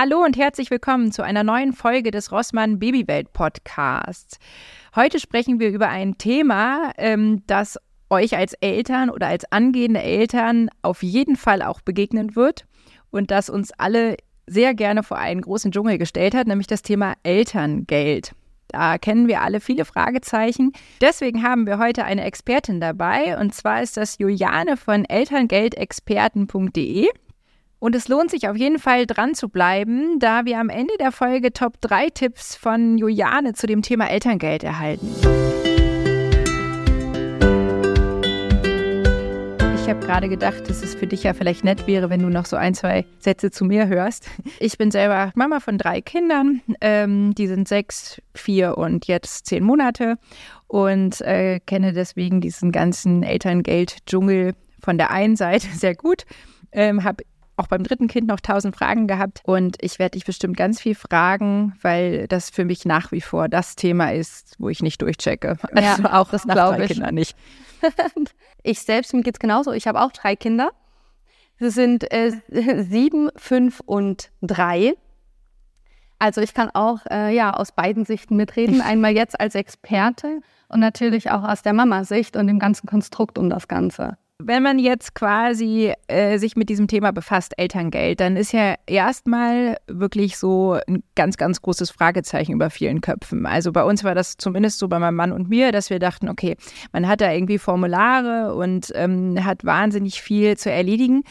Hallo und herzlich willkommen zu einer neuen Folge des Rossmann Babywelt Podcasts. Heute sprechen wir über ein Thema, ähm, das euch als Eltern oder als angehende Eltern auf jeden Fall auch begegnen wird und das uns alle sehr gerne vor einen großen Dschungel gestellt hat, nämlich das Thema Elterngeld. Da kennen wir alle viele Fragezeichen. Deswegen haben wir heute eine Expertin dabei und zwar ist das Juliane von elterngeldexperten.de. Und es lohnt sich auf jeden Fall dran zu bleiben, da wir am Ende der Folge Top 3 Tipps von Juliane zu dem Thema Elterngeld erhalten. Ich habe gerade gedacht, dass es für dich ja vielleicht nett wäre, wenn du noch so ein, zwei Sätze zu mir hörst. Ich bin selber Mama von drei Kindern. Ähm, die sind sechs, vier und jetzt zehn Monate und äh, kenne deswegen diesen ganzen Elterngeld-Dschungel von der einen Seite sehr gut. Ähm, habe auch beim dritten Kind noch tausend Fragen gehabt und ich werde dich bestimmt ganz viel fragen, weil das für mich nach wie vor das Thema ist, wo ich nicht durchchecke. Also ja, auch das glaube ich. Kinder nicht. ich selbst, mir geht es genauso. Ich habe auch drei Kinder. Sie sind äh, sieben, fünf und drei. Also ich kann auch äh, ja aus beiden Sichten mitreden. Einmal jetzt als Experte und natürlich auch aus der Mama-Sicht und dem ganzen Konstrukt um das Ganze. Wenn man jetzt quasi äh, sich mit diesem Thema befasst, Elterngeld, dann ist ja erstmal wirklich so ein ganz, ganz großes Fragezeichen über vielen Köpfen. Also bei uns war das zumindest so bei meinem Mann und mir, dass wir dachten, okay, man hat da irgendwie Formulare und ähm, hat wahnsinnig viel zu erledigen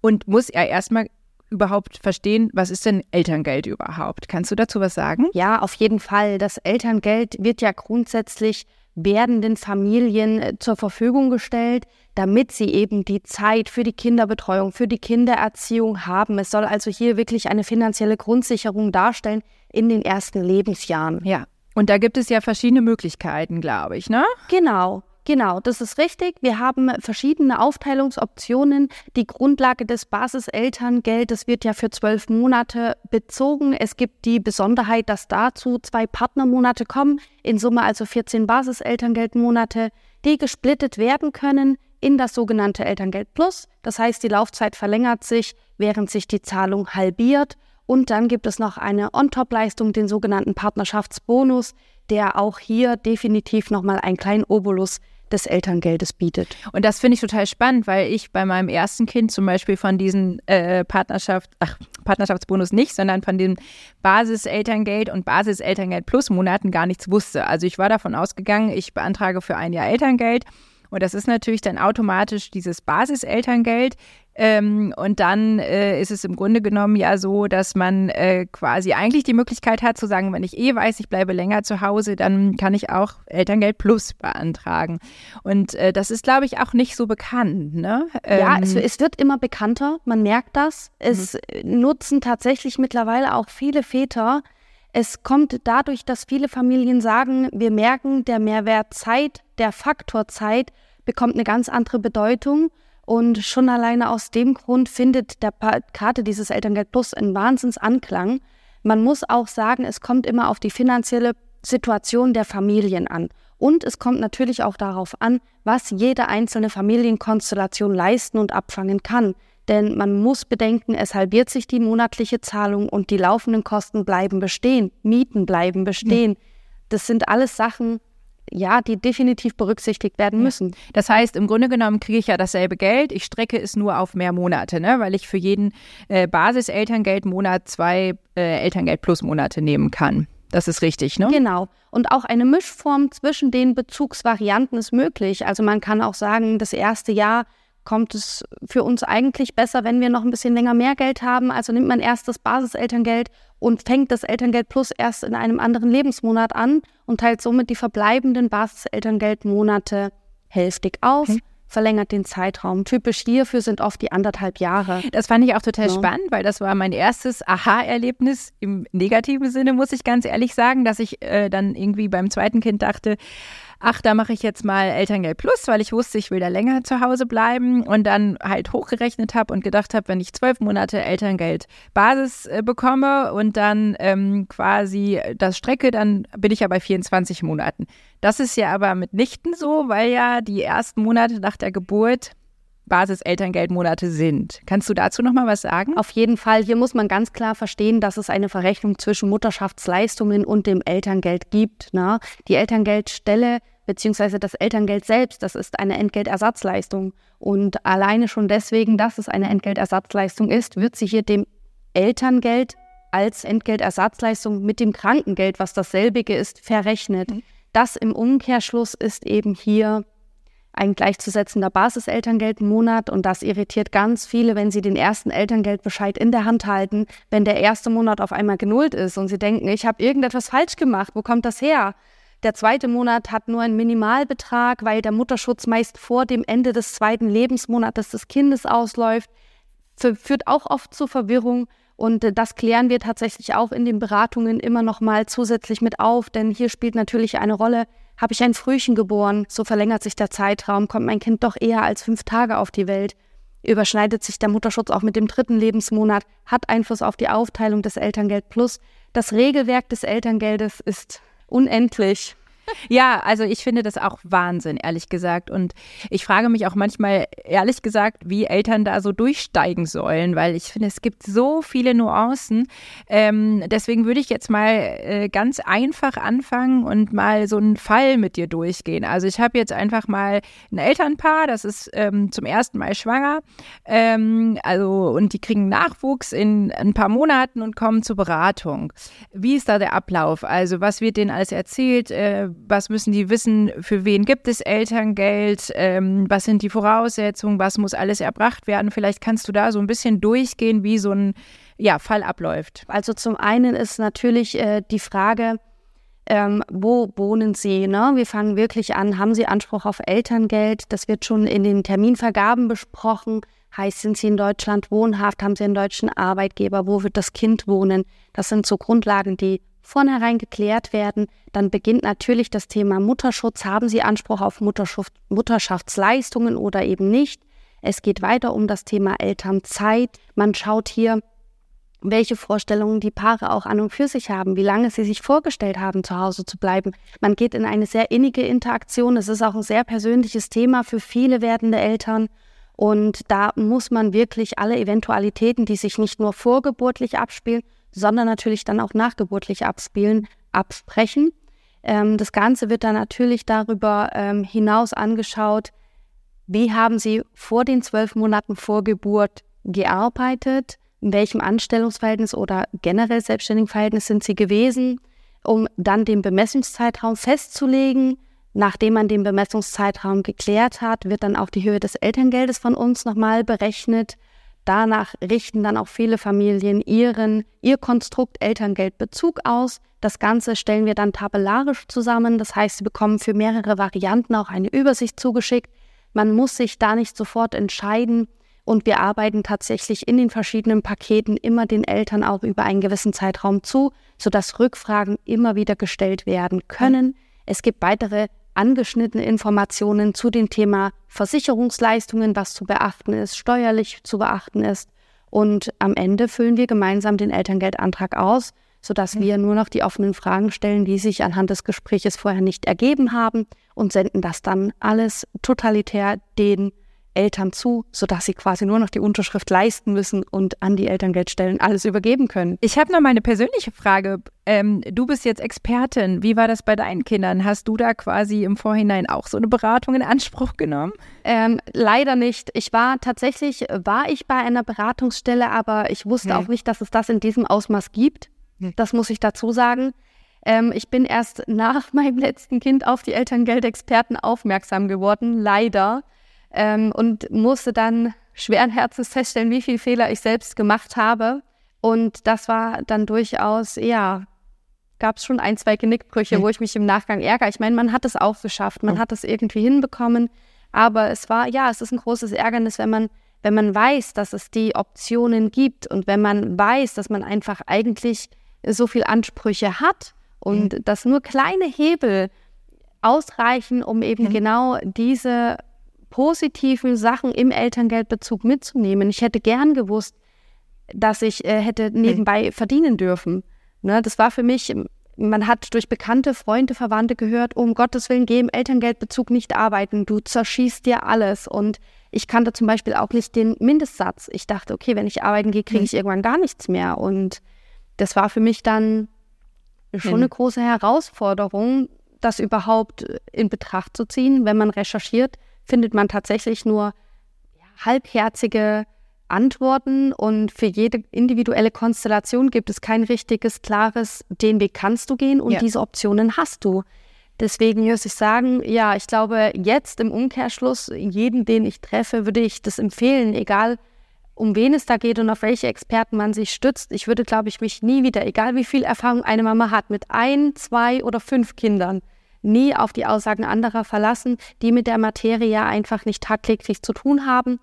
und muss ja erstmal überhaupt verstehen, was ist denn Elterngeld überhaupt? Kannst du dazu was sagen? Ja, auf jeden Fall. Das Elterngeld wird ja grundsätzlich werdenden Familien äh, zur Verfügung gestellt, damit sie eben die Zeit für die Kinderbetreuung, für die Kindererziehung haben. Es soll also hier wirklich eine finanzielle Grundsicherung darstellen in den ersten Lebensjahren. Ja. Und da gibt es ja verschiedene Möglichkeiten, glaube ich, ne? Genau. Genau, das ist richtig. Wir haben verschiedene Aufteilungsoptionen. Die Grundlage des Basiselterngeldes wird ja für zwölf Monate bezogen. Es gibt die Besonderheit, dass dazu zwei Partnermonate kommen, in Summe also 14 Basiselterngeldmonate, die gesplittet werden können in das sogenannte Elterngeld Plus. Das heißt, die Laufzeit verlängert sich, während sich die Zahlung halbiert. Und dann gibt es noch eine On-Top-Leistung, den sogenannten Partnerschaftsbonus, der auch hier definitiv nochmal einen kleinen Obolus des Elterngeldes bietet. Und das finde ich total spannend, weil ich bei meinem ersten Kind zum Beispiel von diesen äh, Partnerschaft, ach, Partnerschaftsbonus nicht, sondern von dem Basiselterngeld und Basiselterngeld plus Monaten gar nichts wusste. Also ich war davon ausgegangen, ich beantrage für ein Jahr Elterngeld und das ist natürlich dann automatisch dieses Basiselterngeld. Ähm, und dann äh, ist es im Grunde genommen ja so, dass man äh, quasi eigentlich die Möglichkeit hat zu sagen, wenn ich eh weiß, ich bleibe länger zu Hause, dann kann ich auch Elterngeld Plus beantragen. Und äh, das ist, glaube ich, auch nicht so bekannt. Ne? Ähm, ja, es, es, wird immer bekannter, man merkt das. Es mhm. nutzen tatsächlich mittlerweile auch viele Väter. Es kommt dadurch, dass viele Familien sagen, wir merken, der Mehrwert Zeit, der Faktor Zeit bekommt eine ganz andere Bedeutung. Und schon alleine aus dem Grund findet der Karte dieses Elterngeld Plus einen Wahnsinnsanklang. Man muss auch sagen, es kommt immer auf die finanzielle Situation der Familien an. Und es kommt natürlich auch darauf an, was jede einzelne Familienkonstellation leisten und abfangen kann. Denn man muss bedenken, es halbiert sich die monatliche Zahlung und die laufenden Kosten bleiben bestehen, Mieten bleiben bestehen. Das sind alles Sachen, ja, die definitiv berücksichtigt werden müssen. Das heißt, im Grunde genommen kriege ich ja dasselbe Geld, ich strecke es nur auf mehr Monate, ne? weil ich für jeden äh, Basis-Elterngeldmonat zwei äh, Elterngeld-Plus-Monate nehmen kann. Das ist richtig, ne? Genau. Und auch eine Mischform zwischen den Bezugsvarianten ist möglich. Also man kann auch sagen, das erste Jahr kommt es für uns eigentlich besser, wenn wir noch ein bisschen länger mehr Geld haben. Also nimmt man erst das Basiselterngeld und fängt das Elterngeld Plus erst in einem anderen Lebensmonat an und teilt somit die verbleibenden Basiselterngeldmonate hälftig auf. Okay. verlängert den Zeitraum. Typisch hierfür sind oft die anderthalb Jahre. Das fand ich auch total ja. spannend, weil das war mein erstes Aha-Erlebnis im negativen Sinne, muss ich ganz ehrlich sagen, dass ich äh, dann irgendwie beim zweiten Kind dachte, ach, da mache ich jetzt mal Elterngeld Plus, weil ich wusste, ich will da länger zu Hause bleiben und dann halt hochgerechnet habe und gedacht habe, wenn ich zwölf Monate Elterngeld Basis äh, bekomme und dann ähm, quasi das strecke, dann bin ich ja bei 24 Monaten. Das ist ja aber mitnichten so, weil ja die ersten Monate nach der Geburt Basiselterngeldmonate sind. Kannst du dazu noch mal was sagen? Auf jeden Fall. Hier muss man ganz klar verstehen, dass es eine Verrechnung zwischen Mutterschaftsleistungen und dem Elterngeld gibt. Ne? Die Elterngeldstelle beziehungsweise das Elterngeld selbst, das ist eine Entgeltersatzleistung. Und alleine schon deswegen, dass es eine Entgeltersatzleistung ist, wird sie hier dem Elterngeld als Entgeltersatzleistung mit dem Krankengeld, was dasselbige ist, verrechnet. Mhm. Das im Umkehrschluss ist eben hier ein gleichzusetzender Basiselterngeldmonat und das irritiert ganz viele, wenn sie den ersten Elterngeldbescheid in der Hand halten, wenn der erste Monat auf einmal genullt ist und sie denken, ich habe irgendetwas falsch gemacht, wo kommt das her? Der zweite Monat hat nur einen Minimalbetrag, weil der Mutterschutz meist vor dem Ende des zweiten Lebensmonats des Kindes ausläuft, führt auch oft zu Verwirrung und äh, das klären wir tatsächlich auch in den Beratungen immer noch mal zusätzlich mit auf, denn hier spielt natürlich eine Rolle, habe ich ein Frühchen geboren, so verlängert sich der Zeitraum, kommt mein Kind doch eher als fünf Tage auf die Welt, überschneidet sich der Mutterschutz auch mit dem dritten Lebensmonat, hat Einfluss auf die Aufteilung des Elterngeld Plus. Das Regelwerk des Elterngeldes ist unendlich. Ja, also ich finde das auch Wahnsinn, ehrlich gesagt. Und ich frage mich auch manchmal, ehrlich gesagt, wie Eltern da so durchsteigen sollen, weil ich finde, es gibt so viele Nuancen. Ähm, deswegen würde ich jetzt mal äh, ganz einfach anfangen und mal so einen Fall mit dir durchgehen. Also ich habe jetzt einfach mal ein Elternpaar, das ist ähm, zum ersten Mal schwanger. Ähm, also, und die kriegen Nachwuchs in ein paar Monaten und kommen zur Beratung. Wie ist da der Ablauf? Also, was wird denen alles erzählt? Äh, was müssen die wissen, für wen gibt es Elterngeld, ähm, was sind die Voraussetzungen, was muss alles erbracht werden. Vielleicht kannst du da so ein bisschen durchgehen, wie so ein ja, Fall abläuft. Also zum einen ist natürlich äh, die Frage, ähm, wo wohnen Sie? Ne? Wir fangen wirklich an, haben Sie Anspruch auf Elterngeld? Das wird schon in den Terminvergaben besprochen. Heißt, sind Sie in Deutschland wohnhaft? Haben Sie einen deutschen Arbeitgeber? Wo wird das Kind wohnen? Das sind so Grundlagen, die vornherein geklärt werden. Dann beginnt natürlich das Thema Mutterschutz. Haben Sie Anspruch auf Mutterschaft, Mutterschaftsleistungen oder eben nicht? Es geht weiter um das Thema Elternzeit. Man schaut hier, welche Vorstellungen die Paare auch an und für sich haben, wie lange sie sich vorgestellt haben, zu Hause zu bleiben. Man geht in eine sehr innige Interaktion. Es ist auch ein sehr persönliches Thema für viele werdende Eltern. Und da muss man wirklich alle Eventualitäten, die sich nicht nur vorgeburtlich abspielen, sondern natürlich dann auch nachgeburtlich abspielen, absprechen. Ähm, das Ganze wird dann natürlich darüber ähm, hinaus angeschaut, wie haben Sie vor den zwölf Monaten vor Geburt gearbeitet, in welchem Anstellungsverhältnis oder generell selbstständigen Verhältnis sind Sie gewesen, um dann den Bemessungszeitraum festzulegen. Nachdem man den Bemessungszeitraum geklärt hat, wird dann auch die Höhe des Elterngeldes von uns nochmal berechnet Danach richten dann auch viele Familien ihren, ihr Konstrukt Elterngeldbezug aus. Das Ganze stellen wir dann tabellarisch zusammen. Das heißt, Sie bekommen für mehrere Varianten auch eine Übersicht zugeschickt. Man muss sich da nicht sofort entscheiden. Und wir arbeiten tatsächlich in den verschiedenen Paketen immer den Eltern auch über einen gewissen Zeitraum zu, sodass Rückfragen immer wieder gestellt werden können. Es gibt weitere angeschnittene Informationen zu dem Thema Versicherungsleistungen, was zu beachten ist, steuerlich zu beachten ist. Und am Ende füllen wir gemeinsam den Elterngeldantrag aus, sodass wir nur noch die offenen Fragen stellen, die sich anhand des Gespräches vorher nicht ergeben haben und senden das dann alles totalitär den Eltern zu, sodass sie quasi nur noch die Unterschrift leisten müssen und an die Elterngeldstellen alles übergeben können. Ich habe noch mal eine persönliche Frage. Ähm, du bist jetzt Expertin. Wie war das bei deinen Kindern? Hast du da quasi im Vorhinein auch so eine Beratung in Anspruch genommen? Ähm, leider nicht. Ich war tatsächlich, war ich bei einer Beratungsstelle, aber ich wusste hm. auch nicht, dass es das in diesem Ausmaß gibt. Hm. Das muss ich dazu sagen. Ähm, ich bin erst nach meinem letzten Kind auf die Elterngeldexperten aufmerksam geworden, leider ähm, und musste dann schweren Herzens feststellen, wie viele Fehler ich selbst gemacht habe. Und das war dann durchaus, ja, gab es schon ein, zwei Genickbrüche, wo ich mich im Nachgang ärgere. Ich meine, man hat es auch geschafft, man hat es irgendwie hinbekommen. Aber es war, ja, es ist ein großes Ärgernis, wenn man, wenn man weiß, dass es die Optionen gibt und wenn man weiß, dass man einfach eigentlich so viel Ansprüche hat und mhm. dass nur kleine Hebel ausreichen, um eben mhm. genau diese positiven Sachen im Elterngeldbezug mitzunehmen. Ich hätte gern gewusst, dass ich äh, hätte nebenbei okay. verdienen dürfen. Ne, das war für mich, man hat durch bekannte Freunde, Verwandte gehört, um Gottes Willen, geh im Elterngeldbezug nicht arbeiten, du zerschießt dir alles. Und Ich kannte zum Beispiel auch nicht den Mindestsatz. Ich dachte, okay, wenn ich arbeiten gehe, kriege mhm. ich irgendwann gar nichts mehr. Und das war für mich dann schon eine große Herausforderung, das überhaupt in Betracht zu ziehen. Wenn man recherchiert, findet man tatsächlich nur halbherzige Antworten und für jede individuelle Konstellation gibt es kein richtiges, klares, den Weg kannst du gehen und ja. diese Optionen hast du. Deswegen muss ich sagen, ja, ich glaube, jetzt im Umkehrschluss, jeden, den ich treffe, würde ich das empfehlen, egal um wen es da geht und auf welche Experten man sich stützt. Ich würde, glaube ich, mich nie wieder, egal wie viel Erfahrung eine Mama hat, mit ein, zwei oder fünf Kindern, nie auf die Aussagen anderer verlassen, die mit der Materie einfach nicht tagtäglich zu tun haben,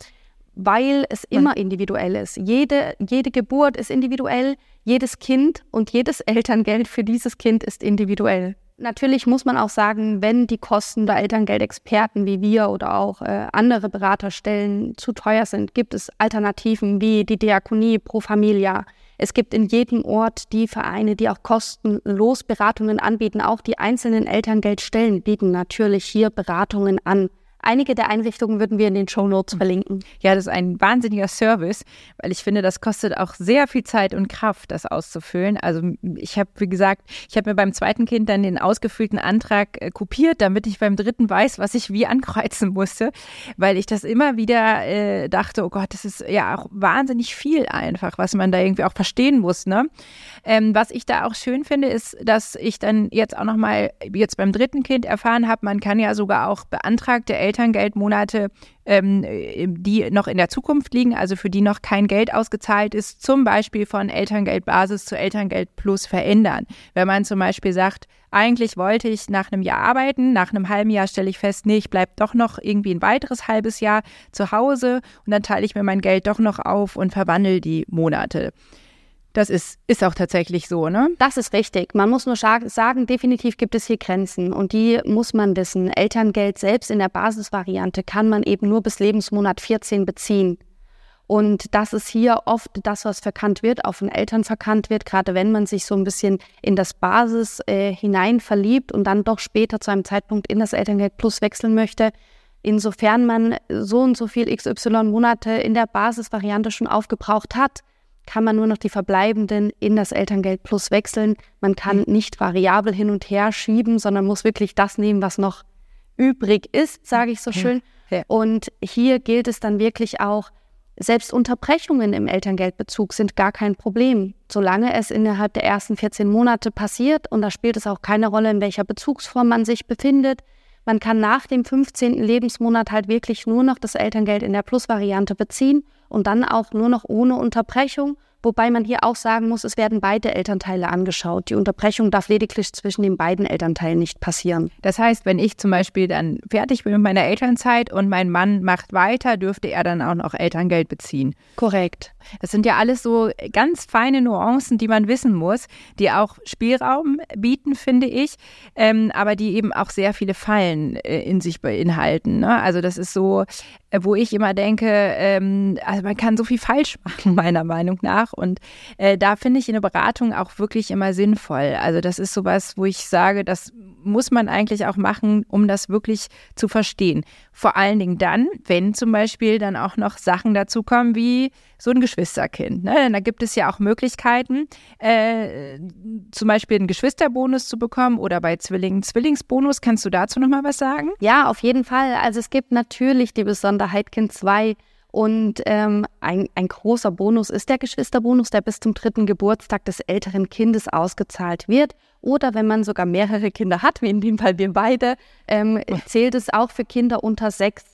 weil es immer individuell ist. Jede, jede Geburt ist individuell, jedes Kind und jedes Elterngeld für dieses Kind ist individuell. Natürlich muss man auch sagen, wenn die Kosten der Elterngeldexperten wie wir oder auch äh, andere Beraterstellen zu teuer sind, gibt es Alternativen wie die Diakonie Pro Familia. Es gibt in jedem Ort die Vereine, die auch kostenlos Beratungen anbieten. Auch die einzelnen Elterngeldstellen bieten natürlich hier Beratungen an. Einige der Einrichtungen würden wir in den Show Notes verlinken. Ja, das ist ein wahnsinniger Service, weil ich finde, das kostet auch sehr viel Zeit und Kraft, das auszufüllen. Also ich habe, wie gesagt, ich habe mir beim zweiten Kind dann den ausgefüllten Antrag äh, kopiert, damit ich beim dritten weiß, was ich wie ankreuzen musste, weil ich das immer wieder äh, dachte, oh Gott, das ist ja auch wahnsinnig viel einfach, was man da irgendwie auch verstehen muss. Ne? Ähm, was ich da auch schön finde, ist, dass ich dann jetzt auch nochmal jetzt beim dritten Kind erfahren habe, man kann ja sogar auch beantragte Eltern Elterngeldmonate, ähm, die noch in der Zukunft liegen, also für die noch kein Geld ausgezahlt ist, zum Beispiel von Elterngeldbasis zu Elterngeld Plus verändern. Wenn man zum Beispiel sagt, eigentlich wollte ich nach einem Jahr arbeiten, nach einem halben Jahr stelle ich fest, nee, ich bleibe doch noch irgendwie ein weiteres halbes Jahr zu Hause und dann teile ich mir mein Geld doch noch auf und verwandle die Monate. Das ist, ist auch tatsächlich so, ne? Das ist richtig. Man muss nur sagen, definitiv gibt es hier Grenzen und die muss man wissen. Elterngeld selbst in der Basisvariante kann man eben nur bis Lebensmonat 14 beziehen. Und das ist hier oft das, was verkannt wird, auch von Eltern verkannt wird, gerade wenn man sich so ein bisschen in das Basis äh, hinein verliebt und dann doch später zu einem Zeitpunkt in das Elterngeld Plus wechseln möchte. Insofern man so und so viel XY Monate in der Basisvariante schon aufgebraucht hat, kann man nur noch die verbleibenden in das Elterngeld Plus wechseln. Man kann mhm. nicht variabel hin und her schieben, sondern muss wirklich das nehmen, was noch übrig ist, sage ich so schön. Ja. Und hier gilt es dann wirklich auch, selbst Unterbrechungen im Elterngeldbezug sind gar kein Problem, solange es innerhalb der ersten 14 Monate passiert. Und da spielt es auch keine Rolle, in welcher Bezugsform man sich befindet. Man kann nach dem 15. Lebensmonat halt wirklich nur noch das Elterngeld in der Plus-Variante beziehen und dann auch nur noch ohne Unterbrechung Wobei man hier auch sagen muss, es werden beide Elternteile angeschaut. Die Unterbrechung darf lediglich zwischen den beiden Elternteilen nicht passieren. Das heißt, wenn ich zum Beispiel dann fertig bin mit meiner Elternzeit und mein Mann macht weiter, dürfte er dann auch noch Elterngeld beziehen. Korrekt. Das sind ja alles so ganz feine Nuancen, die man wissen muss, die auch Spielraum bieten, finde ich, ähm, aber die eben auch sehr viele Fallen äh, in sich beinhalten. Ne? Also das ist so, äh, wo ich immer denke, ähm, also man kann so viel falsch machen, meiner Meinung nach. Und äh, da finde ich eine Beratung auch wirklich immer sinnvoll. Also das ist sowas, wo ich sage, das muss man eigentlich auch machen, um das wirklich zu verstehen. Vor allen Dingen dann, wenn zum Beispiel dann auch noch Sachen dazu kommen wie so ein Geschwisterkind. Ne? Da gibt es ja auch Möglichkeiten, äh, zum Beispiel einen Geschwisterbonus zu bekommen oder bei Zwillingen Zwillingsbonus. Kannst du dazu noch mal was sagen? Ja, auf jeden Fall. Also es gibt natürlich die Besonderheit Kind 2 und ähm, ein, ein großer Bonus ist der Geschwisterbonus, der bis zum dritten Geburtstag des älteren Kindes ausgezahlt wird. Oder wenn man sogar mehrere Kinder hat, wie in dem Fall wir beide, ähm, zählt es auch für Kinder unter sechs.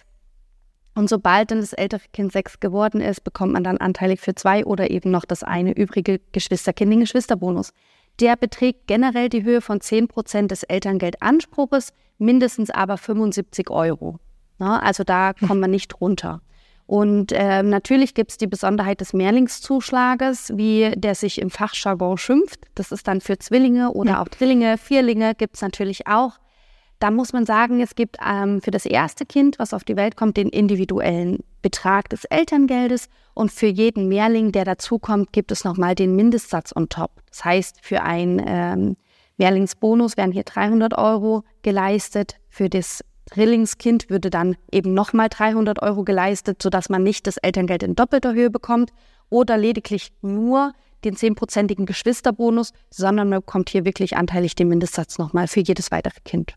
Und sobald dann das ältere Kind sechs geworden ist, bekommt man dann anteilig für zwei oder eben noch das eine übrige Geschwisterkind, den Geschwisterbonus. Der beträgt generell die Höhe von 10 Prozent des Elterngeldanspruches, mindestens aber 75 Euro. Na, also da kommt man nicht runter. Und äh, natürlich gibt es die Besonderheit des Mehrlingszuschlages, wie der sich im Fachjargon schimpft. Das ist dann für Zwillinge oder ja. auch Drillinge, Vierlinge gibt es natürlich auch. Da muss man sagen, es gibt ähm, für das erste Kind, was auf die Welt kommt, den individuellen Betrag des Elterngeldes und für jeden Mehrling, der dazukommt, gibt es nochmal den Mindestsatz on top. Das heißt, für einen ähm, Mehrlingsbonus werden hier 300 Euro geleistet, für das Drillingskind würde dann eben nochmal 300 Euro geleistet, sodass man nicht das Elterngeld in doppelter Höhe bekommt oder lediglich nur den zehnprozentigen Geschwisterbonus, sondern man bekommt hier wirklich anteilig den Mindestsatz nochmal für jedes weitere Kind.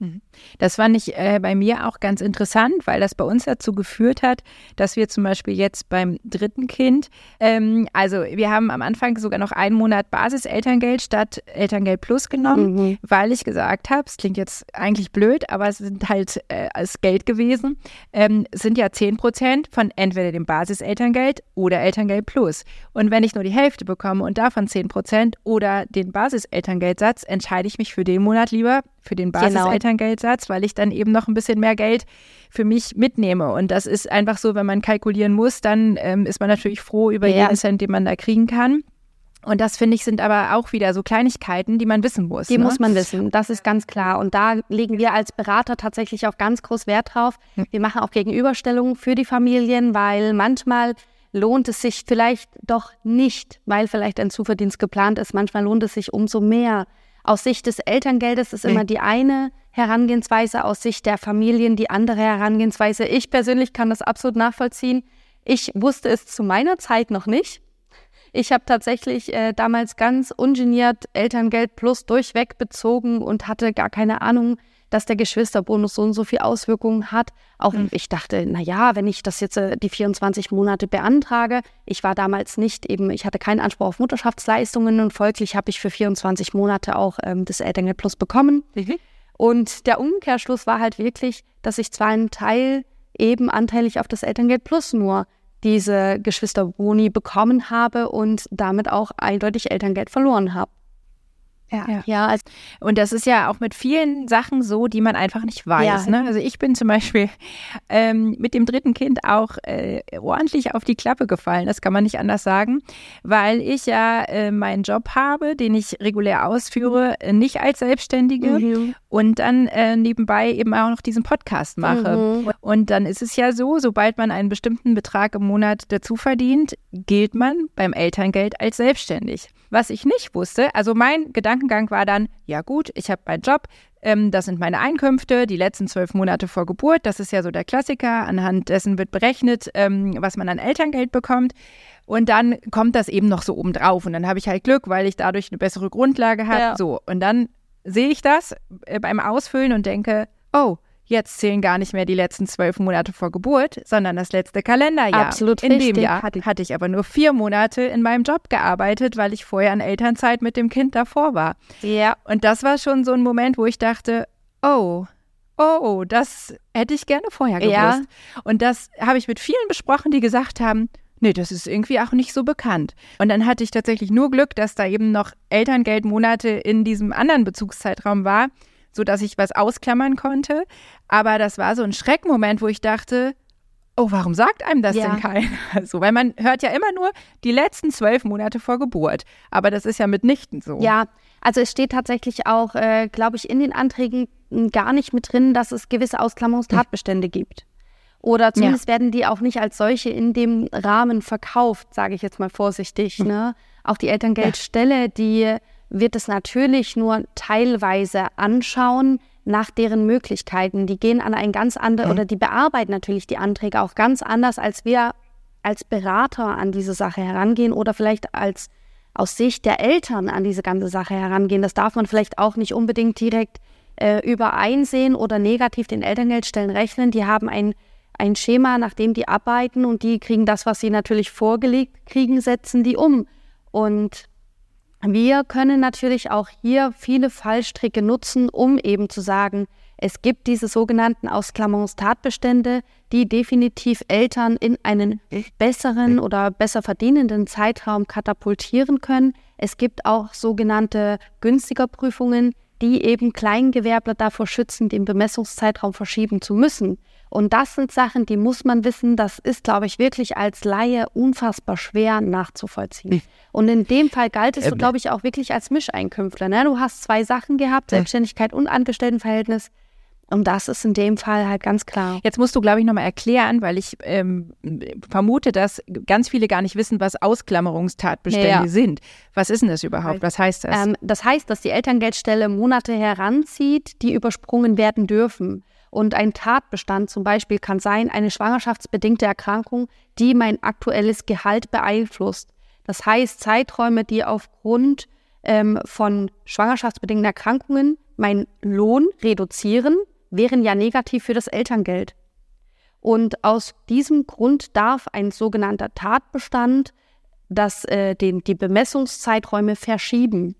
Mhm. Das fand ich äh, bei mir auch ganz interessant, weil das bei uns dazu geführt hat, dass wir zum Beispiel jetzt beim dritten Kind, ähm, also wir haben am Anfang sogar noch einen Monat Basiselterngeld statt Elterngeld Plus genommen, mhm. weil ich gesagt habe, es klingt jetzt eigentlich blöd, aber es sind halt äh, als Geld gewesen, ähm, sind ja 10 Prozent von entweder dem Basiselterngeld oder Elterngeld Plus. Und wenn ich nur die Hälfte bekomme und davon 10 Prozent oder den Basiselterngeldsatz, entscheide ich mich für den Monat lieber für den genau. Basiselterngeldsatz, weil ich dann eben noch ein bisschen mehr Geld für mich mitnehme. Und das ist einfach so, wenn man kalkulieren muss, dann ähm, ist man natürlich froh über ja. jeden Cent, den man da kriegen kann. Und das finde ich sind aber auch wieder so Kleinigkeiten, die man wissen muss. Die ne? muss man wissen, das ist ganz klar. Und da legen wir als Berater tatsächlich auch ganz groß Wert drauf. Hm. Wir machen auch Gegenüberstellungen für die Familien, weil manchmal lohnt es sich vielleicht doch nicht, weil vielleicht ein Zuverdienst geplant ist. Manchmal lohnt es sich umso mehr, aus Sicht des Elterngeldes ist immer die eine Herangehensweise, aus Sicht der Familien die andere Herangehensweise. Ich persönlich kann das absolut nachvollziehen. Ich wusste es zu meiner Zeit noch nicht. Ich habe tatsächlich äh, damals ganz ungeniert Elterngeld plus durchweg bezogen und hatte gar keine Ahnung, dass der Geschwisterbonus so und so viel Auswirkungen hat. Auch mhm. ich dachte, na ja, wenn ich das jetzt äh, die 24 Monate beantrage, ich war damals nicht eben, ich hatte keinen Anspruch auf Mutterschaftsleistungen und folglich habe ich für 24 Monate auch ähm, das Elterngeld Plus bekommen. Mhm. Und der Umkehrschluss war halt wirklich, dass ich zwar einen Teil eben anteilig auf das Elterngeld Plus nur diese Geschwisterboni bekommen habe und damit auch eindeutig Elterngeld verloren habe. Ja. ja. ja also, und das ist ja auch mit vielen Sachen so, die man einfach nicht weiß. Ja. Ne? Also ich bin zum Beispiel ähm, mit dem dritten Kind auch äh, ordentlich auf die Klappe gefallen, das kann man nicht anders sagen, weil ich ja äh, meinen Job habe, den ich regulär ausführe, äh, nicht als Selbstständige mhm. und dann äh, nebenbei eben auch noch diesen Podcast mache. Mhm. Und dann ist es ja so, sobald man einen bestimmten Betrag im Monat dazu verdient, gilt man beim Elterngeld als selbstständig. Was ich nicht wusste, also mein Gedankengang war dann, ja gut, ich habe meinen Job, ähm, das sind meine Einkünfte, die letzten zwölf Monate vor Geburt, das ist ja so der Klassiker, anhand dessen wird berechnet, ähm, was man an Elterngeld bekommt. Und dann kommt das eben noch so obendrauf. Und dann habe ich halt Glück, weil ich dadurch eine bessere Grundlage habe. Ja. So, und dann sehe ich das äh, beim Ausfüllen und denke, oh, Jetzt zählen gar nicht mehr die letzten zwölf Monate vor Geburt, sondern das letzte Kalenderjahr. Absolut In richtig. dem Jahr hatte ich, aber nur vier Monate in meinem Job gearbeitet, weil ich vorher in Elternzeit mit dem Kind davor war. Ja. Und das war schon so ein Moment, wo ich dachte, oh, oh, das hätte ich gerne vorher gewusst. Ja. Und das habe ich mit vielen besprochen, die gesagt haben, nee, das ist irgendwie auch nicht so bekannt. Und dann hatte ich tatsächlich nur Glück, dass da eben noch Elterngeldmonate in diesem anderen Bezugszeitraum war, so dass ich was ausklammern konnte. Aber das war so ein Schreckmoment, wo ich dachte, oh, warum sagt einem das ja. denn keiner? So, weil man hört ja immer nur die letzten zwölf Monate vor Geburt. Aber das ist ja mitnichten so. Ja, also es steht tatsächlich auch, äh, glaube ich, in den Anträgen gar nicht mit drin, dass es gewisse Ausklammerungstatbestände gibt. Oder zumindest ja. werden die auch nicht als solche in dem Rahmen verkauft, sage ich jetzt mal vorsichtig. Hm. Ne? Auch die Elterngeldstelle, die wird es natürlich nur teilweise anschauen nach deren Möglichkeiten. Die gehen an ein ganz anderes mhm. oder die bearbeiten natürlich die Anträge auch ganz anders, als wir als Berater an diese Sache herangehen oder vielleicht als aus Sicht der Eltern an diese ganze Sache herangehen. Das darf man vielleicht auch nicht unbedingt direkt äh, übereinsehen oder negativ den Elterngeldstellen rechnen. Die haben ein, ein Schema, nach dem die arbeiten und die kriegen das, was sie natürlich vorgelegt kriegen, setzen die um. Und wir können natürlich auch hier viele Fallstricke nutzen, um eben zu sagen, es gibt diese sogenannten Ausklammerungstatbestände, die definitiv Eltern in einen besseren oder besser verdienenden Zeitraum katapultieren können. Es gibt auch sogenannte günstiger Prüfungen, die eben Kleingewerbler davor schützen, den Bemessungszeitraum verschieben zu müssen. Und das sind Sachen, die muss man wissen, das ist, glaube ich, wirklich als Laie unfassbar schwer nachzuvollziehen. Und in dem Fall galt es, ähm, glaube ich, auch wirklich als Mischeinkünftler. Ne? Du hast zwei Sachen gehabt, Selbstständigkeit und Angestelltenverhältnis. Und das ist in dem Fall halt ganz klar. Jetzt musst du, glaube ich, nochmal erklären, weil ich ähm, vermute, dass ganz viele gar nicht wissen, was Ausklammerungstatbestände ja. sind. Was ist denn das überhaupt? Was heißt das? Ähm, das heißt, dass die Elterngeldstelle Monate heranzieht, die übersprungen werden dürfen. Und ein Tatbestand zum Beispiel kann sein, eine schwangerschaftsbedingte Erkrankung, die mein aktuelles Gehalt beeinflusst. Das heißt, Zeiträume, die aufgrund ähm, von schwangerschaftsbedingten Erkrankungen meinen Lohn reduzieren, wären ja negativ für das Elterngeld. Und aus diesem Grund darf ein sogenannter Tatbestand das, äh, den, die Bemessungszeiträume verschieben.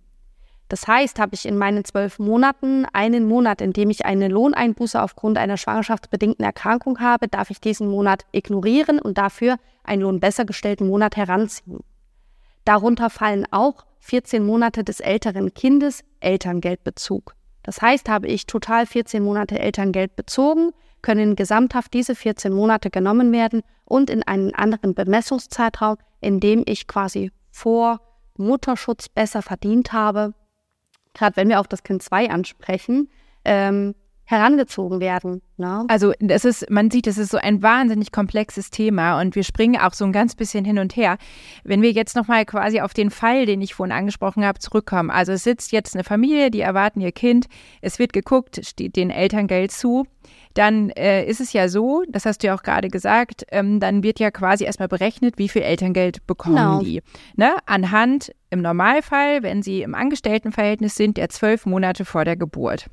Das heißt, habe ich in meinen zwölf Monaten einen Monat, in dem ich eine Lohneinbuße aufgrund einer schwangerschaftsbedingten Erkrankung habe, darf ich diesen Monat ignorieren und dafür einen lohnbesser gestellten Monat heranziehen. Darunter fallen auch 14 Monate des älteren Kindes Elterngeldbezug. Das heißt, habe ich total 14 Monate Elterngeld bezogen, können gesamthaft diese 14 Monate genommen werden und in einen anderen Bemessungszeitraum, in dem ich quasi vor Mutterschutz besser verdient habe, gerade wenn wir auf das Kind 2 ansprechen, ähm, herangezogen werden. Ne? Also es ist, man sieht, es ist so ein wahnsinnig komplexes Thema und wir springen auch so ein ganz bisschen hin und her. Wenn wir jetzt nochmal quasi auf den Fall, den ich vorhin angesprochen habe, zurückkommen. Also es sitzt jetzt eine Familie, die erwarten ihr Kind, es wird geguckt, steht den Eltern Geld zu dann äh, ist es ja so, das hast du ja auch gerade gesagt, ähm, dann wird ja quasi erstmal berechnet, wie viel Elterngeld bekommen genau. die. Ne? Anhand im Normalfall, wenn sie im Angestelltenverhältnis sind, der zwölf Monate vor der Geburt.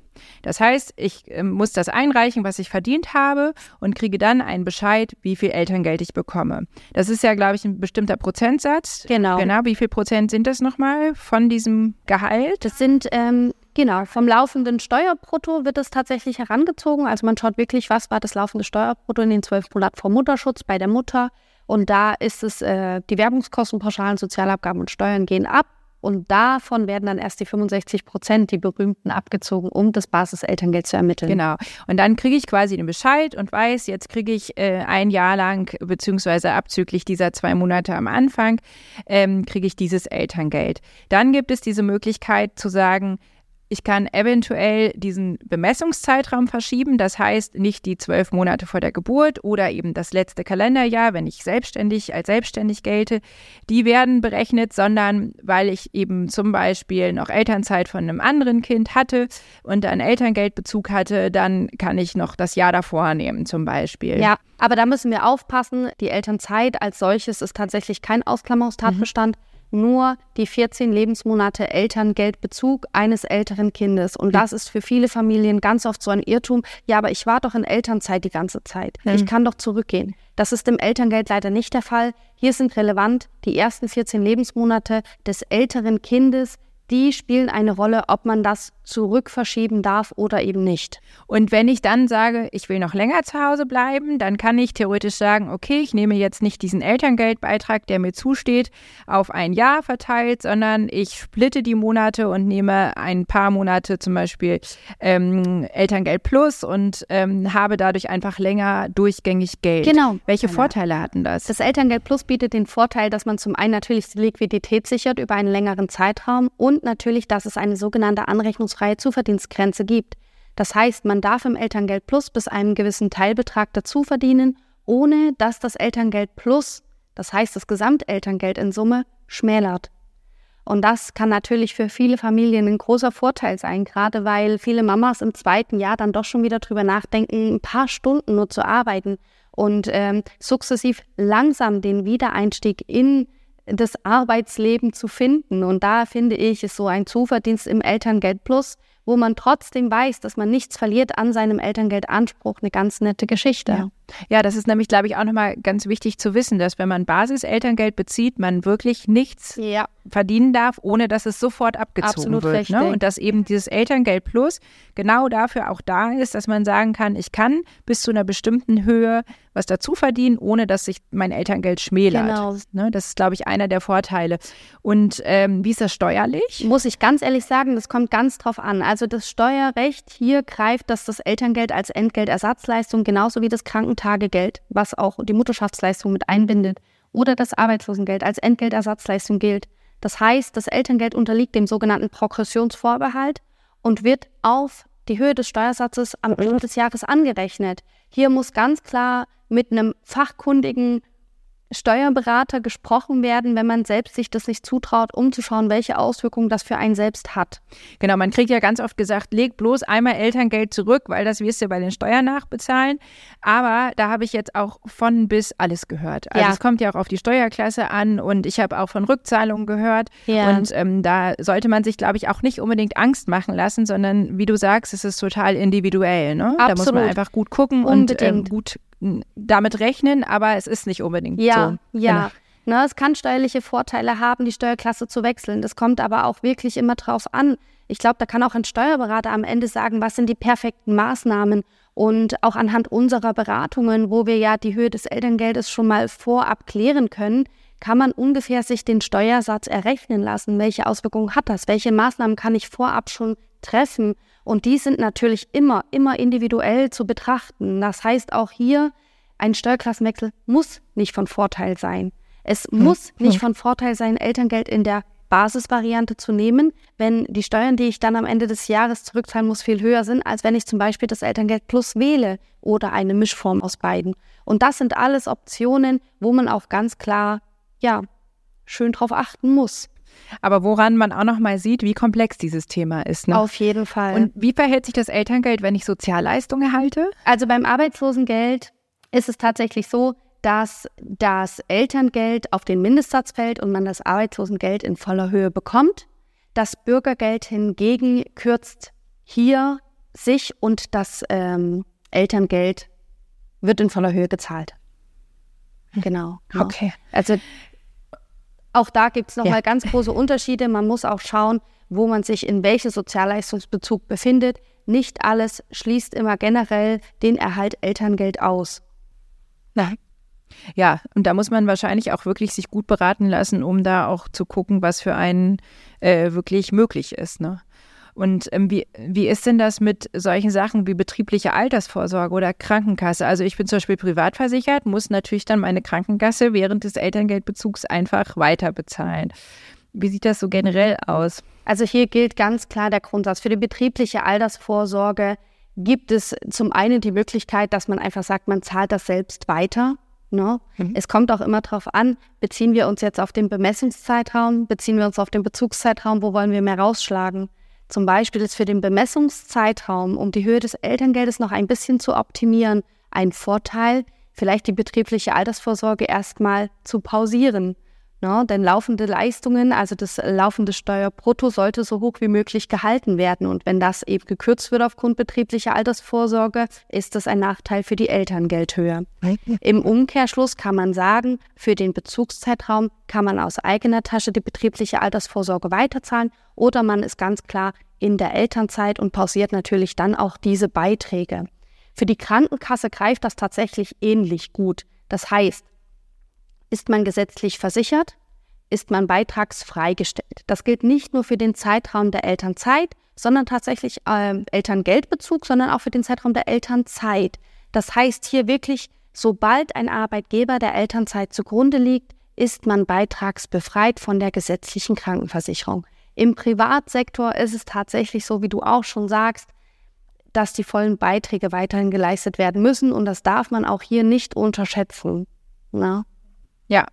Das heißt, ich äh, muss das einreichen, was ich verdient habe und kriege dann einen Bescheid, wie viel Elterngeld ich bekomme. Das ist ja, glaube ich, ein bestimmter Prozentsatz. Genau. Genau. Wie viel Prozent sind das nochmal von diesem Gehalt? Das sind ähm, Genau, vom laufenden Steuerbrutto wird es tatsächlich herangezogen. Also man schaut wirklich, was war das laufende Steuerbrutto in den zwölf Monaten vor Mutterschutz bei der Mutter. Und da ist es, äh, die Werbungskosten, Pauschalen, Sozialabgaben und Steuern gehen ab. Und davon werden dann erst die 65 Prozent, die berühmten, abgezogen, um das Basiselterngeld zu ermitteln. Genau. Und dann kriege ich quasi den Bescheid und weiß, jetzt kriege ich äh, ein Jahr lang, beziehungsweise abzüglich dieser zwei Monate am Anfang, ähm, kriege ich dieses Elterngeld. Dann gibt es diese Möglichkeit zu sagen, ich kann eventuell diesen Bemessungszeitraum verschieben, das heißt nicht die zwölf Monate vor der Geburt oder eben das letzte Kalenderjahr, wenn ich selbstständig als selbstständig gelte, die werden berechnet, sondern weil ich eben zum Beispiel noch Elternzeit von einem anderen Kind hatte und einen Elterngeldbezug hatte, dann kann ich noch das Jahr davor nehmen zum Beispiel. Ja, aber da müssen wir aufpassen, die Elternzeit als solches ist tatsächlich kein Ausklammerungstatbestand. Mhm nur die 14 Lebensmonate Elterngeldbezug eines älteren Kindes. Und das ist für viele Familien ganz oft so ein Irrtum. Ja, aber ich war doch in Elternzeit die ganze Zeit. Ich kann doch zurückgehen. Das ist im Elterngeld leider nicht der Fall. Hier sind relevant die ersten 14 Lebensmonate des älteren Kindes, die spielen eine Rolle, ob man das zurückverschieben darf oder eben nicht. Und wenn ich dann sage, ich will noch länger zu Hause bleiben, dann kann ich theoretisch sagen, okay, ich nehme jetzt nicht diesen Elterngeldbeitrag, der mir zusteht, auf ein Jahr verteilt, sondern ich splitte die Monate und nehme ein paar Monate zum Beispiel ähm, Elterngeld plus und ähm, habe dadurch einfach länger durchgängig Geld. Genau. Welche genau. Vorteile hatten das? Das Elterngeld plus bietet den Vorteil, dass man zum einen natürlich die Liquidität sichert über einen längeren Zeitraum und natürlich, dass es eine sogenannte anrechnungsfreie Zuverdienstgrenze gibt. Das heißt, man darf im Elterngeld Plus bis einem gewissen Teilbetrag dazu verdienen, ohne dass das Elterngeld Plus, das heißt das Gesamtelterngeld in Summe, schmälert. Und das kann natürlich für viele Familien ein großer Vorteil sein, gerade weil viele Mamas im zweiten Jahr dann doch schon wieder drüber nachdenken, ein paar Stunden nur zu arbeiten und ähm, sukzessiv langsam den Wiedereinstieg in das Arbeitsleben zu finden. Und da finde ich, ist so ein Zuverdienst im Elterngeld Plus wo man trotzdem weiß, dass man nichts verliert an seinem Elterngeldanspruch, eine ganz nette Geschichte. Ja, ja das ist nämlich, glaube ich, auch nochmal ganz wichtig zu wissen, dass wenn man Basiselterngeld bezieht, man wirklich nichts ja. verdienen darf, ohne dass es sofort abgezogen Absolut wird. Ne? Und dass eben dieses Elterngeld Plus genau dafür auch da ist, dass man sagen kann, ich kann bis zu einer bestimmten Höhe was dazu verdienen, ohne dass sich mein Elterngeld schmälert. Genau. Ne? Das ist, glaube ich, einer der Vorteile. Und ähm, wie ist das steuerlich? Muss ich ganz ehrlich sagen, das kommt ganz drauf an. Also das Steuerrecht hier greift, dass das Elterngeld als Entgeltersatzleistung genauso wie das Krankentagegeld, was auch die Mutterschaftsleistung mit einbindet, oder das Arbeitslosengeld als Entgeltersatzleistung gilt. Das heißt, das Elterngeld unterliegt dem sogenannten Progressionsvorbehalt und wird auf die Höhe des Steuersatzes am Ende des Jahres angerechnet. Hier muss ganz klar mit einem fachkundigen Steuerberater gesprochen werden, wenn man selbst sich das nicht zutraut, um zu schauen, welche Auswirkungen das für einen selbst hat. Genau, man kriegt ja ganz oft gesagt, leg bloß einmal Elterngeld zurück, weil das wirst du bei den Steuern nachbezahlen. Aber da habe ich jetzt auch von bis alles gehört. Also ja. es kommt ja auch auf die Steuerklasse an und ich habe auch von Rückzahlungen gehört. Ja. Und ähm, da sollte man sich, glaube ich, auch nicht unbedingt Angst machen lassen, sondern wie du sagst, es ist total individuell. Ne? Da muss man einfach gut gucken Unbedingt. und ähm, gut damit rechnen, aber es ist nicht unbedingt ja, so. Ja, ja. Ne, es kann steuerliche Vorteile haben, die Steuerklasse zu wechseln. Das kommt aber auch wirklich immer drauf an. Ich glaube, da kann auch ein Steuerberater am Ende sagen, was sind die perfekten Maßnahmen. Und auch anhand unserer Beratungen, wo wir ja die Höhe des Elterngeldes schon mal vorab klären können, kann man ungefähr sich den Steuersatz errechnen lassen. Welche Auswirkungen hat das? Welche Maßnahmen kann ich vorab schon treffen? Und die sind natürlich immer, immer individuell zu betrachten. Das heißt auch hier, ein Steuerklassenwechsel muss nicht von Vorteil sein. Es hm. muss nicht hm. von Vorteil sein, Elterngeld in der Basisvariante zu nehmen, wenn die Steuern, die ich dann am Ende des Jahres zurückzahlen muss, viel höher sind, als wenn ich zum Beispiel das Elterngeld Plus wähle oder eine Mischform aus beiden. Und das sind alles Optionen, wo man auch ganz klar, ja, schön drauf achten muss. Aber woran man auch noch mal sieht, wie komplex dieses Thema ist. Ne? Auf jeden Fall. Und wie verhält sich das Elterngeld, wenn ich Sozialleistungen erhalte? Also beim Arbeitslosengeld ist es tatsächlich so, dass das Elterngeld auf den Mindestsatz fällt und man das Arbeitslosengeld in voller Höhe bekommt. Das Bürgergeld hingegen kürzt hier sich und das ähm, Elterngeld wird in voller Höhe gezahlt. Genau. Okay. Also auch da gibt es nochmal ja. ganz große Unterschiede. Man muss auch schauen, wo man sich in welchem Sozialleistungsbezug befindet. Nicht alles schließt immer generell den Erhalt Elterngeld aus. Na. Ja, und da muss man wahrscheinlich auch wirklich sich gut beraten lassen, um da auch zu gucken, was für einen äh, wirklich möglich ist. Ne? Und ähm, wie, wie ist denn das mit solchen Sachen wie betriebliche Altersvorsorge oder Krankenkasse? Also ich bin zum Beispiel privat versichert, muss natürlich dann meine Krankenkasse während des Elterngeldbezugs einfach weiter bezahlen. Wie sieht das so generell aus? Also hier gilt ganz klar der Grundsatz. Für die betriebliche Altersvorsorge gibt es zum einen die Möglichkeit, dass man einfach sagt, man zahlt das selbst weiter. Ne? Mhm. Es kommt auch immer darauf an, beziehen wir uns jetzt auf den Bemessungszeitraum, beziehen wir uns auf den Bezugszeitraum, wo wollen wir mehr rausschlagen? Zum Beispiel ist für den Bemessungszeitraum, um die Höhe des Elterngeldes noch ein bisschen zu optimieren, ein Vorteil, vielleicht die betriebliche Altersvorsorge erstmal zu pausieren. Ne? Denn laufende Leistungen, also das laufende Steuerbrutto, sollte so hoch wie möglich gehalten werden. Und wenn das eben gekürzt wird aufgrund betrieblicher Altersvorsorge, ist das ein Nachteil für die Elterngeldhöhe. Im Umkehrschluss kann man sagen, für den Bezugszeitraum kann man aus eigener Tasche die betriebliche Altersvorsorge weiterzahlen oder man ist ganz klar in der Elternzeit und pausiert natürlich dann auch diese Beiträge. Für die Krankenkasse greift das tatsächlich ähnlich gut. Das heißt, ist man gesetzlich versichert? Ist man beitragsfrei gestellt? Das gilt nicht nur für den Zeitraum der Elternzeit, sondern tatsächlich äh, Elterngeldbezug, sondern auch für den Zeitraum der Elternzeit. Das heißt hier wirklich, sobald ein Arbeitgeber der Elternzeit zugrunde liegt, ist man beitragsbefreit von der gesetzlichen Krankenversicherung. Im Privatsektor ist es tatsächlich so, wie du auch schon sagst, dass die vollen Beiträge weiterhin geleistet werden müssen und das darf man auch hier nicht unterschätzen. Na? Ja,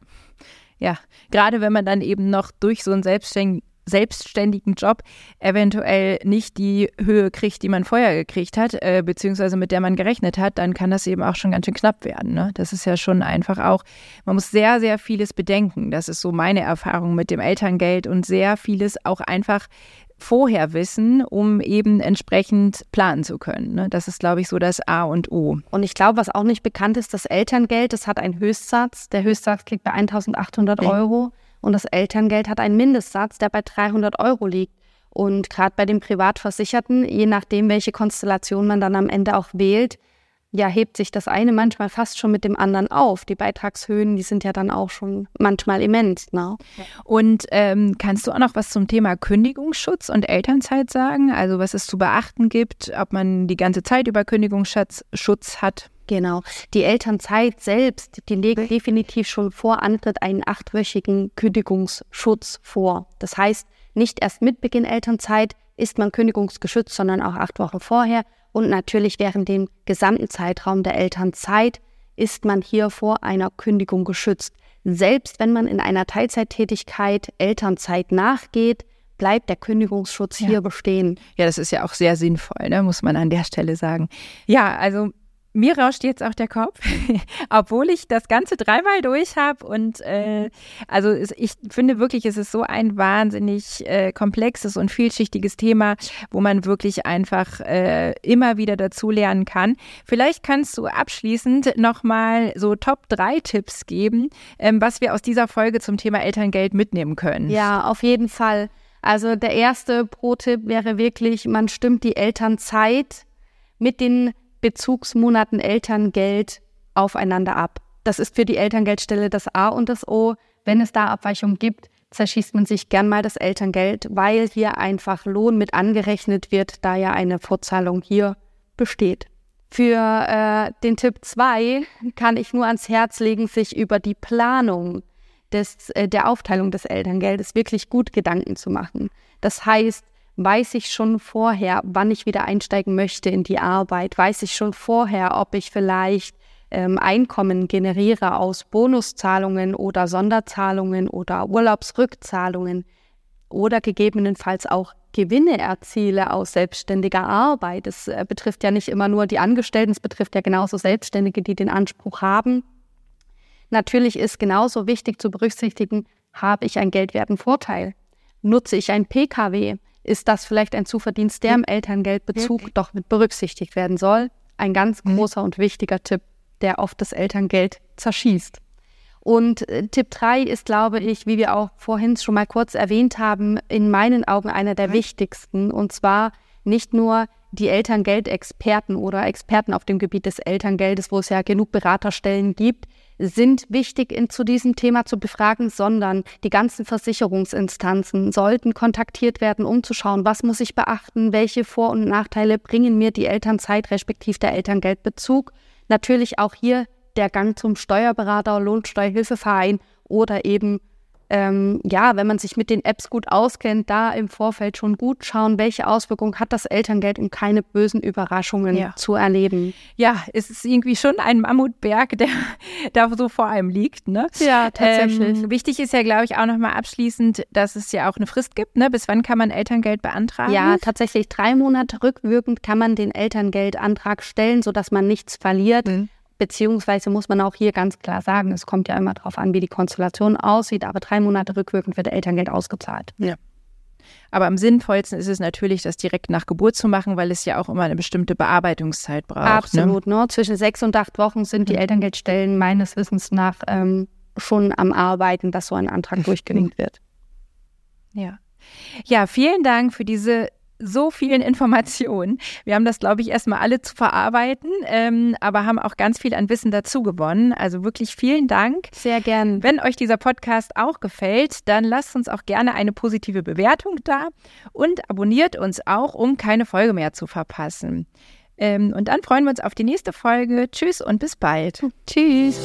ja. Gerade wenn man dann eben noch durch so einen selbstständigen selbstständigen Job eventuell nicht die Höhe kriegt, die man vorher gekriegt hat, äh, beziehungsweise mit der man gerechnet hat, dann kann das eben auch schon ganz schön knapp werden. Ne? Das ist ja schon einfach auch, man muss sehr, sehr vieles bedenken. Das ist so meine Erfahrung mit dem Elterngeld und sehr vieles auch einfach vorher wissen, um eben entsprechend planen zu können. Ne? Das ist, glaube ich, so das A und O. Und ich glaube, was auch nicht bekannt ist, das Elterngeld, das hat einen Höchstsatz. Der Höchstsatz liegt bei 1800 okay. Euro und das Elterngeld hat einen Mindestsatz, der bei 300 Euro liegt. Und gerade bei den Privatversicherten, je nachdem, welche Konstellation man dann am Ende auch wählt, ja, hebt sich das eine manchmal fast schon mit dem anderen auf. Die Beitragshöhen, die sind ja dann auch schon manchmal immens. Ne? Und ähm, kannst du auch noch was zum Thema Kündigungsschutz und Elternzeit sagen? Also was es zu beachten gibt, ob man die ganze Zeit über Kündigungsschutz hat? Genau. Die Elternzeit selbst, die legt definitiv schon vor Antritt einen achtwöchigen Kündigungsschutz vor. Das heißt, nicht erst mit Beginn Elternzeit ist man kündigungsgeschützt, sondern auch acht Wochen vorher. Und natürlich während dem gesamten Zeitraum der Elternzeit ist man hier vor einer Kündigung geschützt. Selbst wenn man in einer Teilzeittätigkeit Elternzeit nachgeht, bleibt der Kündigungsschutz ja. hier bestehen. Ja, das ist ja auch sehr sinnvoll, ne, muss man an der Stelle sagen. Ja, also mir rauscht jetzt auch der Kopf, obwohl ich das Ganze dreimal durch habe. Und äh, also es, ich finde wirklich, es ist so ein wahnsinnig äh, komplexes und vielschichtiges Thema, wo man wirklich einfach äh, immer wieder dazulernen kann. Vielleicht kannst du abschließend nochmal so Top 3 Tipps geben, ähm, was wir aus dieser Folge zum Thema Elterngeld mitnehmen können. Ja, auf jeden Fall. Also der erste Pro-Tipp wäre wirklich, man stimmt die Elternzeit mit den Bezugsmonaten Elterngeld aufeinander ab. Das ist für die Elterngeldstelle das A und das O. Wenn es da Abweichungen gibt, zerschießt man sich gern mal das Elterngeld, weil hier einfach Lohn mit angerechnet wird, da ja eine Vorzahlung hier besteht. Für äh, den Tipp 2 kann ich nur ans Herz legen, sich über die Planung des, äh, der Aufteilung des Elterngeldes wirklich gut Gedanken zu machen. Das heißt, weiß ich schon vorher, wann ich wieder einsteigen möchte in die Arbeit? Weiß ich schon vorher, ob ich vielleicht ähm, Einkommen generiere aus Bonuszahlungen oder Sonderzahlungen oder Urlaubsrückzahlungen oder gegebenenfalls auch Gewinne erziele aus selbstständiger Arbeit. Es äh, betrifft ja nicht immer nur die Angestellten, es betrifft ja genauso Selbstständige, die den Anspruch haben. Natürlich ist genauso wichtig zu berücksichtigen, habe ich einen geldwerten Vorteil? Nutze ich ein Pkw? Ist das vielleicht ein Zuverdienst, der im Elterngeldbezug doch mit berücksichtigt werden soll. Ein ganz mhm. großer und wichtiger Tipp, der oft das Elterngeld zerschießt. Und äh, Tipp 3 ist, glaube ich, wie wir auch vorhin schon mal kurz erwähnt haben, in meinen Augen einer der wichtigsten. Und zwar nicht nur die Elterngeldexperten oder Experten auf dem Gebiet des Elterngeldes, wo es ja genug Beraterstellen gibt, sind wichtig in, zu diesem Thema zu befragen, sondern die ganzen Versicherungsinstanzen sollten kontaktiert werden, um zu schauen, was muss ich beachten, welche Vor- und Nachteile bringen mir die Elternzeit respektive der Elterngeldbezug. Natürlich auch hier der Gang zum Steuerberater, Lohnsteuerhilfeverein oder eben ähm, ja, wenn man sich mit den Apps gut auskennt, da im Vorfeld schon gut schauen, welche Auswirkungen hat das Elterngeld, um keine bösen Überraschungen ja. zu erleben. Ja, es ist irgendwie schon ein Mammutberg, der da so vor einem liegt. Ne? Ja, tatsächlich. Ähm, wichtig ist ja, glaube ich, auch nochmal abschließend, dass es ja auch eine Frist gibt. Ne? Bis wann kann man Elterngeld beantragen? Ja, tatsächlich drei Monate rückwirkend kann man den Elterngeldantrag stellen, sodass man nichts verliert. Mhm. Beziehungsweise muss man auch hier ganz klar sagen, es kommt ja immer darauf an, wie die Konstellation aussieht, aber drei Monate rückwirkend wird Elterngeld ausgezahlt. Ja. Aber am sinnvollsten ist es natürlich, das direkt nach Geburt zu machen, weil es ja auch immer eine bestimmte Bearbeitungszeit braucht. Ne? Absolut. Ne? Zwischen sechs und acht Wochen sind die mhm. Elterngeldstellen meines Wissens nach ähm, schon am Arbeiten, dass so ein Antrag durchgewinkt wird. Ja. Ja, vielen Dank für diese so vielen Informationen. Wir haben das, glaube ich, erstmal alle zu verarbeiten, ähm, aber haben auch ganz viel an Wissen dazu gewonnen. Also wirklich vielen Dank. Sehr gern. Wenn euch dieser Podcast auch gefällt, dann lasst uns auch gerne eine positive Bewertung da und abonniert uns auch, um keine Folge mehr zu verpassen. Ähm, und dann freuen wir uns auf die nächste Folge. Tschüss und bis bald. Tschüss.